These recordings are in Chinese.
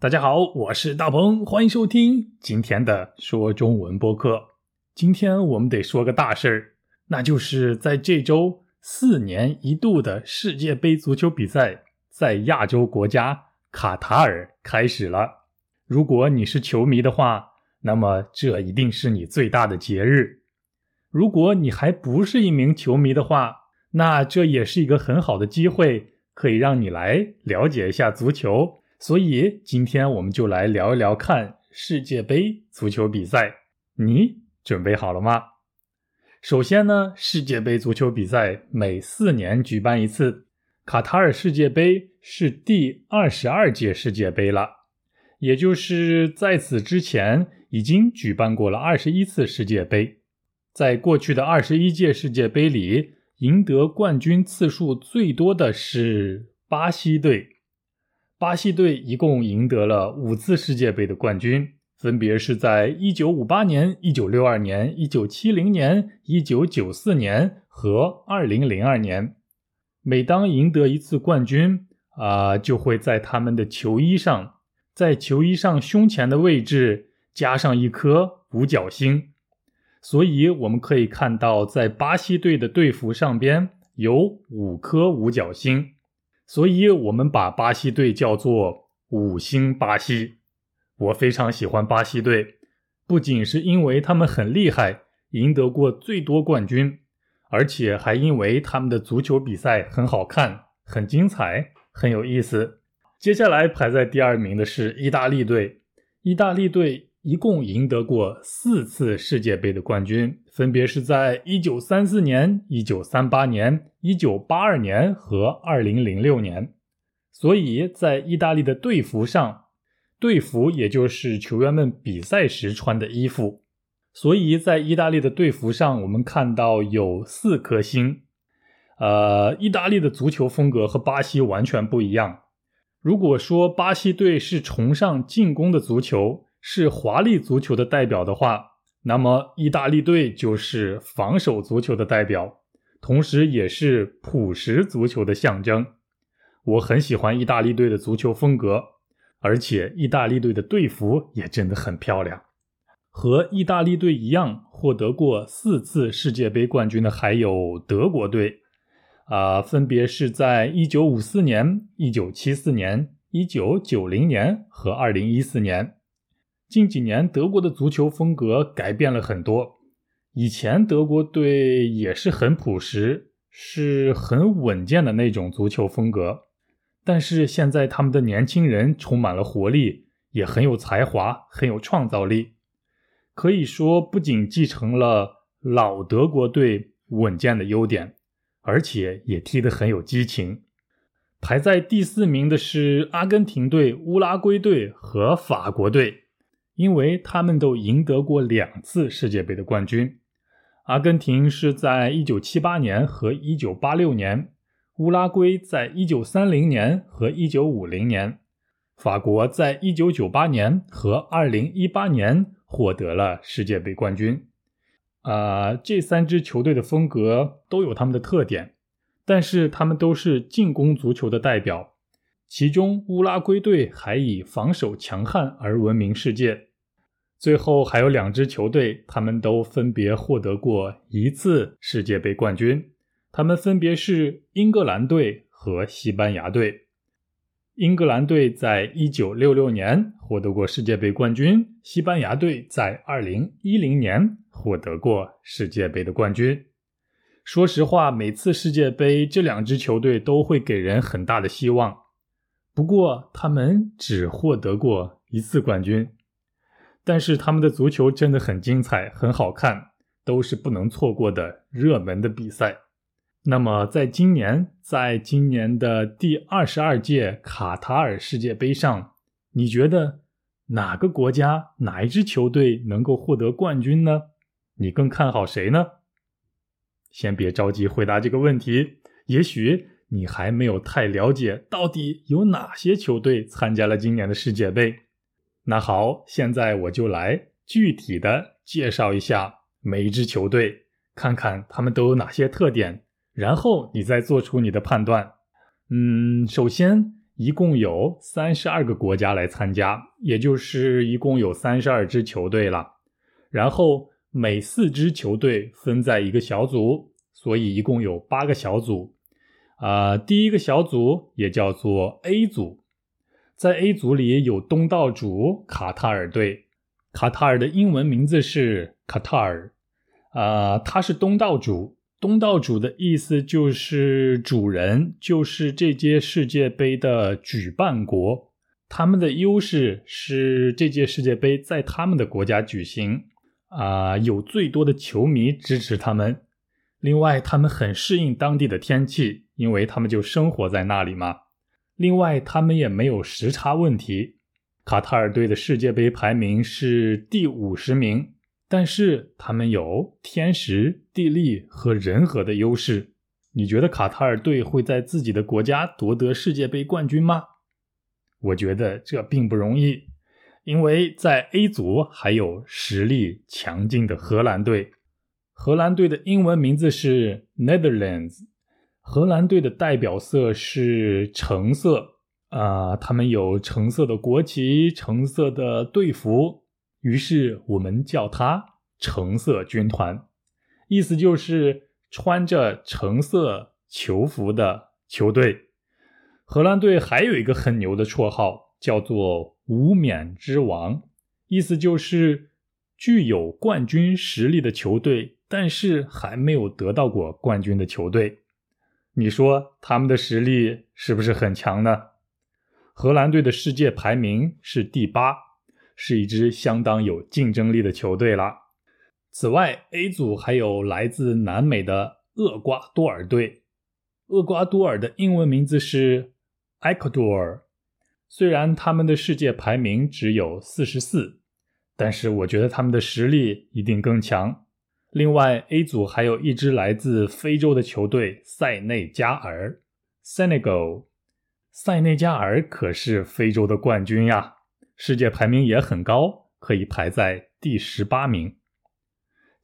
大家好，我是大鹏，欢迎收听今天的说中文播客。今天我们得说个大事儿，那就是在这周四年一度的世界杯足球比赛在亚洲国家卡塔尔开始了。如果你是球迷的话，那么这一定是你最大的节日；如果你还不是一名球迷的话，那这也是一个很好的机会，可以让你来了解一下足球。所以今天我们就来聊一聊看世界杯足球比赛，你准备好了吗？首先呢，世界杯足球比赛每四年举办一次，卡塔尔世界杯是第二十二届世界杯了，也就是在此之前已经举办过了二十一次世界杯。在过去的二十一届世界杯里，赢得冠军次数最多的是巴西队。巴西队一共赢得了五次世界杯的冠军，分别是在1958年、1962年、1970年、1994年和2002年。每当赢得一次冠军，啊，就会在他们的球衣上，在球衣上胸前的位置加上一颗五角星。所以我们可以看到，在巴西队的队服上边有五颗五角星。所以，我们把巴西队叫做“五星巴西”。我非常喜欢巴西队，不仅是因为他们很厉害，赢得过最多冠军，而且还因为他们的足球比赛很好看、很精彩、很有意思。接下来排在第二名的是意大利队，意大利队。一共赢得过四次世界杯的冠军，分别是在1934年、1938年、1982年和2006年。所以在意大利的队服上，队服也就是球员们比赛时穿的衣服。所以在意大利的队服上，我们看到有四颗星。呃，意大利的足球风格和巴西完全不一样。如果说巴西队是崇尚进攻的足球，是华丽足球的代表的话，那么意大利队就是防守足球的代表，同时也是朴实足球的象征。我很喜欢意大利队的足球风格，而且意大利队的队服也真的很漂亮。和意大利队一样获得过四次世界杯冠军的还有德国队，啊，分别是在1954年、1974年、1990年和2014年。近几年，德国的足球风格改变了很多。以前德国队也是很朴实，是很稳健的那种足球风格。但是现在，他们的年轻人充满了活力，也很有才华，很有创造力。可以说，不仅继承了老德国队稳健的优点，而且也踢得很有激情。排在第四名的是阿根廷队、乌拉圭队和法国队。因为他们都赢得过两次世界杯的冠军，阿根廷是在1978年和1986年，乌拉圭在1930年和1950年，法国在1998年和2018年获得了世界杯冠军。啊，这三支球队的风格都有他们的特点，但是他们都是进攻足球的代表，其中乌拉圭队还以防守强悍而闻名世界。最后还有两支球队，他们都分别获得过一次世界杯冠军，他们分别是英格兰队和西班牙队。英格兰队在一九六六年获得过世界杯冠军，西班牙队在二零一零年获得过世界杯的冠军。说实话，每次世界杯这两支球队都会给人很大的希望，不过他们只获得过一次冠军。但是他们的足球真的很精彩，很好看，都是不能错过的热门的比赛。那么，在今年，在今年的第二十二届卡塔尔世界杯上，你觉得哪个国家、哪一支球队能够获得冠军呢？你更看好谁呢？先别着急回答这个问题，也许你还没有太了解到底有哪些球队参加了今年的世界杯。那好，现在我就来具体的介绍一下每一支球队，看看他们都有哪些特点，然后你再做出你的判断。嗯，首先一共有三十二个国家来参加，也就是一共有三十二支球队了。然后每四支球队分在一个小组，所以一共有八个小组。啊，第一个小组也叫做 A 组，在 A 组里有东道主卡塔尔队，卡塔尔的英文名字是卡塔尔，啊，他是东道主。东道主的意思就是主人，就是这届世界杯的举办国。他们的优势是这届世界杯在他们的国家举行，啊，有最多的球迷支持他们。另外，他们很适应当地的天气，因为他们就生活在那里嘛。另外，他们也没有时差问题。卡塔尔队的世界杯排名是第五十名。但是他们有天时、地利和人和的优势。你觉得卡塔尔队会在自己的国家夺得世界杯冠军吗？我觉得这并不容易，因为在 A 组还有实力强劲的荷兰队。荷兰队的英文名字是 Netherlands。荷兰队的代表色是橙色啊，他们有橙色的国旗、橙色的队服。于是我们叫它橙色军团，意思就是穿着橙色球服的球队。荷兰队还有一个很牛的绰号，叫做“无冕之王”，意思就是具有冠军实力的球队，但是还没有得到过冠军的球队。你说他们的实力是不是很强呢？荷兰队的世界排名是第八。是一支相当有竞争力的球队了。此外，A 组还有来自南美的厄瓜多尔队。厄瓜多尔的英文名字是 Ecuador。虽然他们的世界排名只有四十四，但是我觉得他们的实力一定更强。另外，A 组还有一支来自非洲的球队塞内加尔 （Senegal）。塞内加尔可是非洲的冠军呀。世界排名也很高，可以排在第十八名。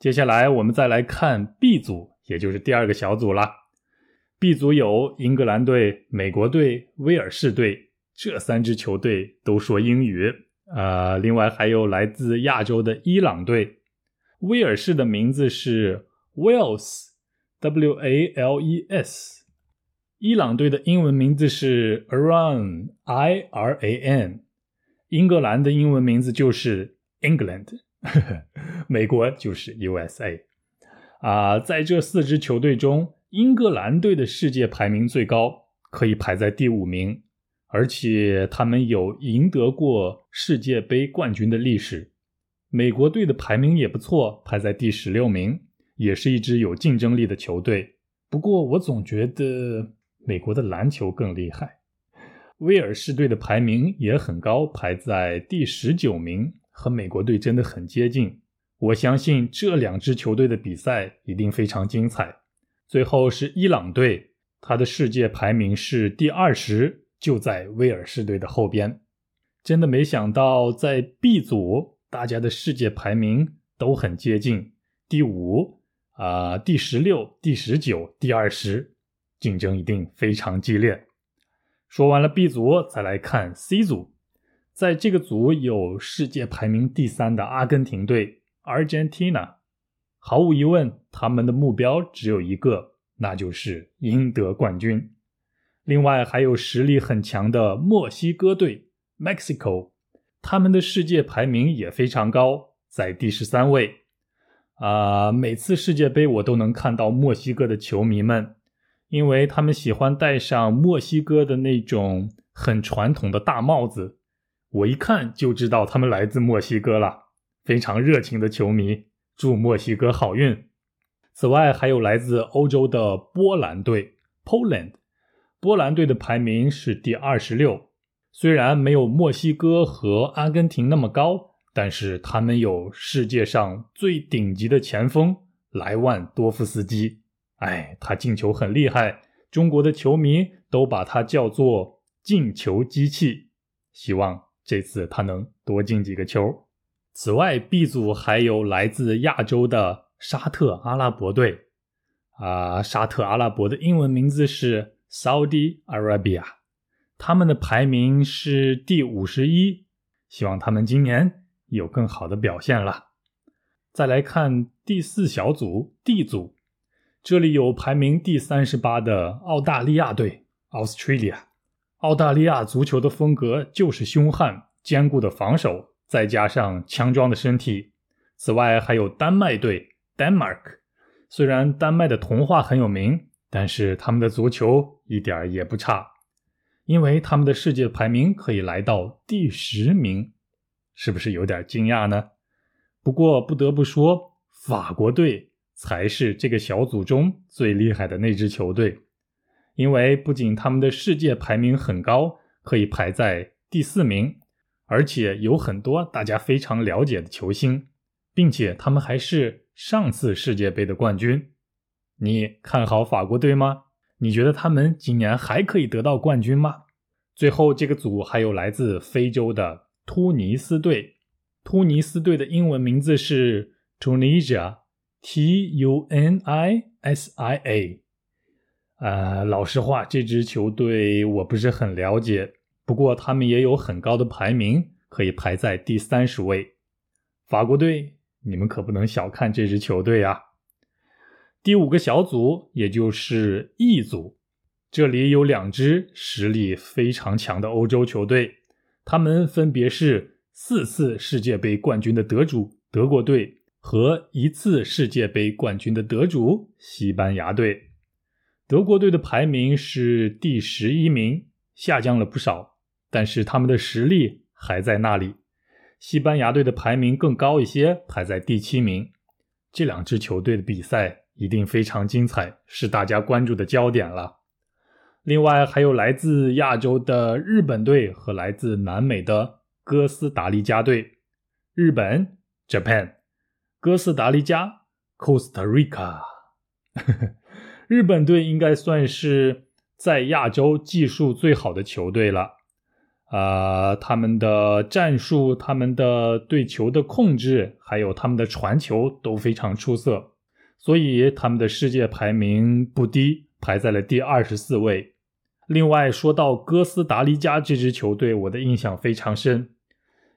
接下来我们再来看 B 组，也就是第二个小组了。B 组有英格兰队、美国队、威尔士队，这三支球队都说英语。呃，另外还有来自亚洲的伊朗队。威尔士的名字是 Wales，W-A-L-E-S。伊朗队的英文名字是 Iran，I-R-A-N。英格兰的英文名字就是 England，美国就是 USA。啊，在这四支球队中，英格兰队的世界排名最高，可以排在第五名，而且他们有赢得过世界杯冠军的历史。美国队的排名也不错，排在第十六名，也是一支有竞争力的球队。不过，我总觉得美国的篮球更厉害。威尔士队的排名也很高，排在第十九名，和美国队真的很接近。我相信这两支球队的比赛一定非常精彩。最后是伊朗队，他的世界排名是第二十，就在威尔士队的后边。真的没想到，在 B 组，大家的世界排名都很接近，第五啊，第十六、第十九、第二十，竞争一定非常激烈。说完了 B 组，再来看 C 组。在这个组有世界排名第三的阿根廷队 （Argentina）。毫无疑问，他们的目标只有一个，那就是赢得冠军。另外还有实力很强的墨西哥队 （Mexico），他们的世界排名也非常高，在第十三位。啊，每次世界杯我都能看到墨西哥的球迷们。因为他们喜欢戴上墨西哥的那种很传统的大帽子，我一看就知道他们来自墨西哥了。非常热情的球迷，祝墨西哥好运。此外，还有来自欧洲的波兰队 （Poland）。波兰队的排名是第二十六，虽然没有墨西哥和阿根廷那么高，但是他们有世界上最顶级的前锋莱万多夫斯基。哎，他进球很厉害，中国的球迷都把他叫做“进球机器”。希望这次他能多进几个球。此外，B 组还有来自亚洲的沙特阿拉伯队。啊，沙特阿拉伯的英文名字是 Saudi Arabia。他们的排名是第五十一，希望他们今年有更好的表现了。再来看第四小组 D 组，这里有排名第三十八的澳大利亚队 （Australia）。澳大利亚足球的风格就是凶悍、坚固的防守，再加上强壮的身体。此外，还有丹麦队 （Denmark）。虽然丹麦的童话很有名，但是他们的足球一点也不差，因为他们的世界排名可以来到第十名，是不是有点惊讶呢？不过不得不说，法国队才是这个小组中最厉害的那支球队，因为不仅他们的世界排名很高，可以排在第四名，而且有很多大家非常了解的球星，并且他们还是上次世界杯的冠军。你看好法国队吗？你觉得他们今年还可以得到冠军吗？最后这个组还有来自非洲的突尼斯队。突尼斯队的英文名字是 Tunisia，T U N I S I A。呃，老实话，这支球队我不是很了解，不过他们也有很高的排名，可以排在第三十位。法国队，你们可不能小看这支球队啊！第五个小组，也就是 E 组，这里有两支实力非常强的欧洲球队，他们分别是。四次世界杯冠军的得主德国队和一次世界杯冠军的得主西班牙队，德国队的排名是第十一名，下降了不少，但是他们的实力还在那里。西班牙队的排名更高一些，排在第七名。这两支球队的比赛一定非常精彩，是大家关注的焦点了。另外还有来自亚洲的日本队和来自南美的。哥斯达黎加队，日本 Japan，哥斯达黎加 Costa Rica，日本队应该算是在亚洲技术最好的球队了。啊，他们的战术、他们的对球的控制，还有他们的传球都非常出色，所以他们的世界排名不低，排在了第二十四位。另外，说到哥斯达黎加这支球队，我的印象非常深。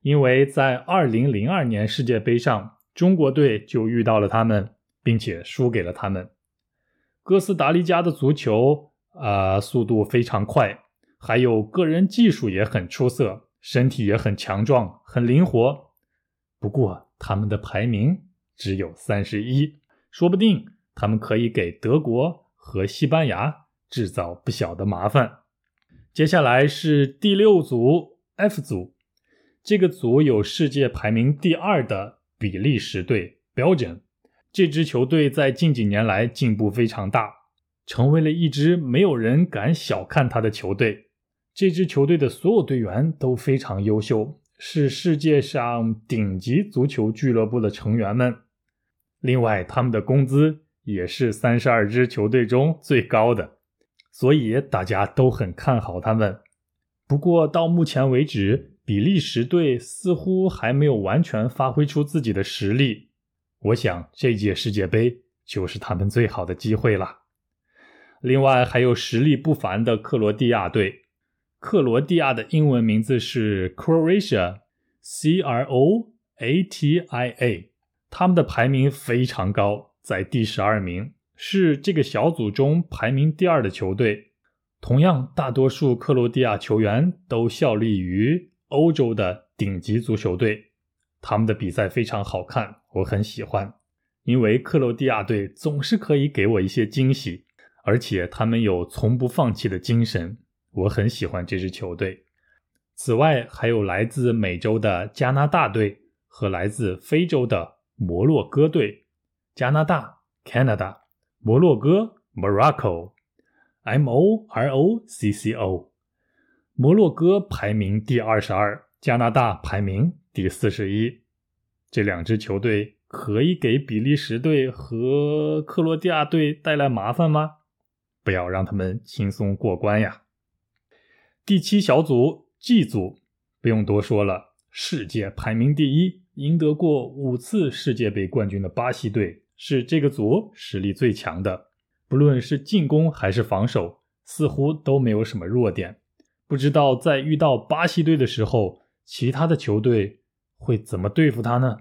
因为在二零零二年世界杯上，中国队就遇到了他们，并且输给了他们。哥斯达黎加的足球啊，速度非常快，还有个人技术也很出色，身体也很强壮，很灵活。不过他们的排名只有三十一，说不定他们可以给德国和西班牙制造不小的麻烦。接下来是第六组 F 组。这个组有世界排名第二的比利时队 （Belgium），这支球队在近几年来进步非常大，成为了一支没有人敢小看他的球队。这支球队的所有队员都非常优秀，是世界上顶级足球俱乐部的成员们。另外，他们的工资也是三十二支球队中最高的，所以大家都很看好他们。不过到目前为止，比利时队似乎还没有完全发挥出自己的实力，我想这届世界杯就是他们最好的机会了。另外还有实力不凡的克罗地亚队，克罗地亚的英文名字是 Croatia，C R O A T I A，他们的排名非常高，在第十二名，是这个小组中排名第二的球队。同样，大多数克罗地亚球员都效力于。欧洲的顶级足球队，他们的比赛非常好看，我很喜欢，因为克罗地亚队总是可以给我一些惊喜，而且他们有从不放弃的精神，我很喜欢这支球队。此外，还有来自美洲的加拿大队和来自非洲的摩洛哥队。加拿大 （Canada），摩洛哥 （Morocco），M O R O C C O。摩洛哥排名第二十二，加拿大排名第四十一。这两支球队可以给比利时队和克罗地亚队带来麻烦吗？不要让他们轻松过关呀！第七小组 G 组不用多说了，世界排名第一、赢得过五次世界杯冠军的巴西队是这个组实力最强的，不论是进攻还是防守，似乎都没有什么弱点。不知道在遇到巴西队的时候，其他的球队会怎么对付他呢？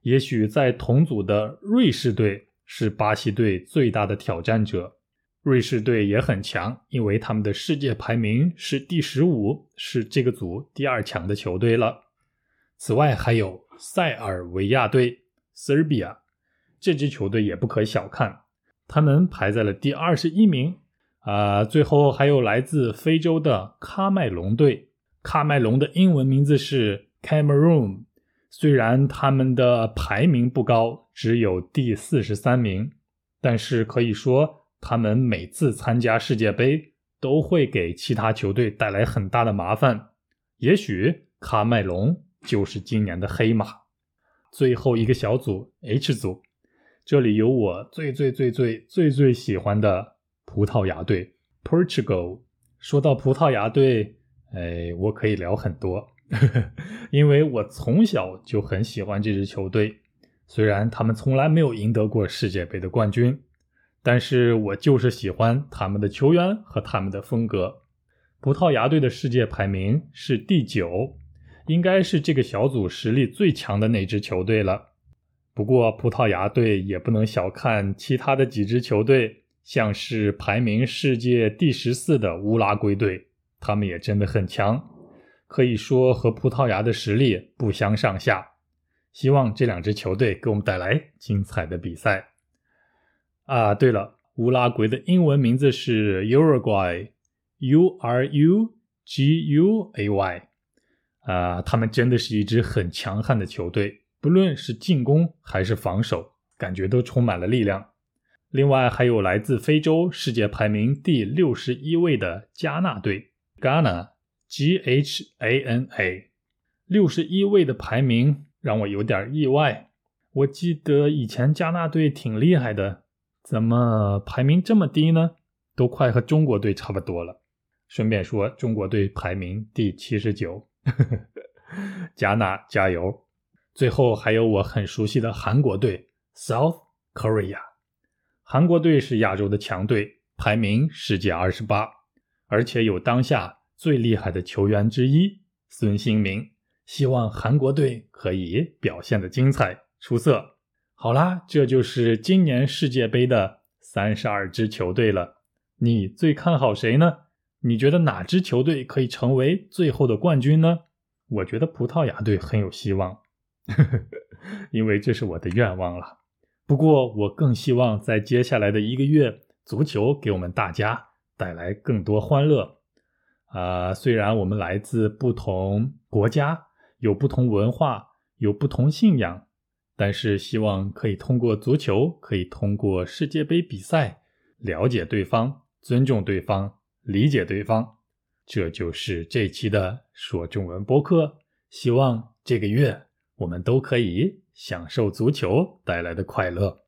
也许在同组的瑞士队是巴西队最大的挑战者。瑞士队也很强，因为他们的世界排名是第十五，是这个组第二强的球队了。此外，还有塞尔维亚队 （Serbia） 这支球队也不可小看，他们排在了第二十一名。啊，最后还有来自非洲的喀麦隆队，喀麦隆的英文名字是 Cameroon。虽然他们的排名不高，只有第四十三名，但是可以说他们每次参加世界杯都会给其他球队带来很大的麻烦。也许喀麦隆就是今年的黑马。最后一个小组 H 组，这里有我最最最最最最喜欢的。葡萄牙队，Portugal。说到葡萄牙队，哎，我可以聊很多，因为我从小就很喜欢这支球队。虽然他们从来没有赢得过世界杯的冠军，但是我就是喜欢他们的球员和他们的风格。葡萄牙队的世界排名是第九，应该是这个小组实力最强的那支球队了。不过，葡萄牙队也不能小看其他的几支球队。像是排名世界第十四的乌拉圭队，他们也真的很强，可以说和葡萄牙的实力不相上下。希望这两支球队给我们带来精彩的比赛。啊，对了，乌拉圭的英文名字是 Uruguay，U R U G U A Y。啊，他们真的是一支很强悍的球队，不论是进攻还是防守，感觉都充满了力量。另外还有来自非洲世界排名第六十一位的加纳队，Ghana，G H A N A，六十一位的排名让我有点意外。我记得以前加纳队挺厉害的，怎么排名这么低呢？都快和中国队差不多了。顺便说，中国队排名第七十九，加纳加油！最后还有我很熟悉的韩国队，South Korea。韩国队是亚洲的强队，排名世界二十八，而且有当下最厉害的球员之一孙兴民。希望韩国队可以表现的精彩出色。好啦，这就是今年世界杯的三十二支球队了。你最看好谁呢？你觉得哪支球队可以成为最后的冠军呢？我觉得葡萄牙队很有希望，因为这是我的愿望了。不过，我更希望在接下来的一个月，足球给我们大家带来更多欢乐。啊，虽然我们来自不同国家，有不同文化，有不同信仰，但是希望可以通过足球，可以通过世界杯比赛，了解对方，尊重对方，理解对方。这就是这期的说中文播客。希望这个月我们都可以。享受足球带来的快乐。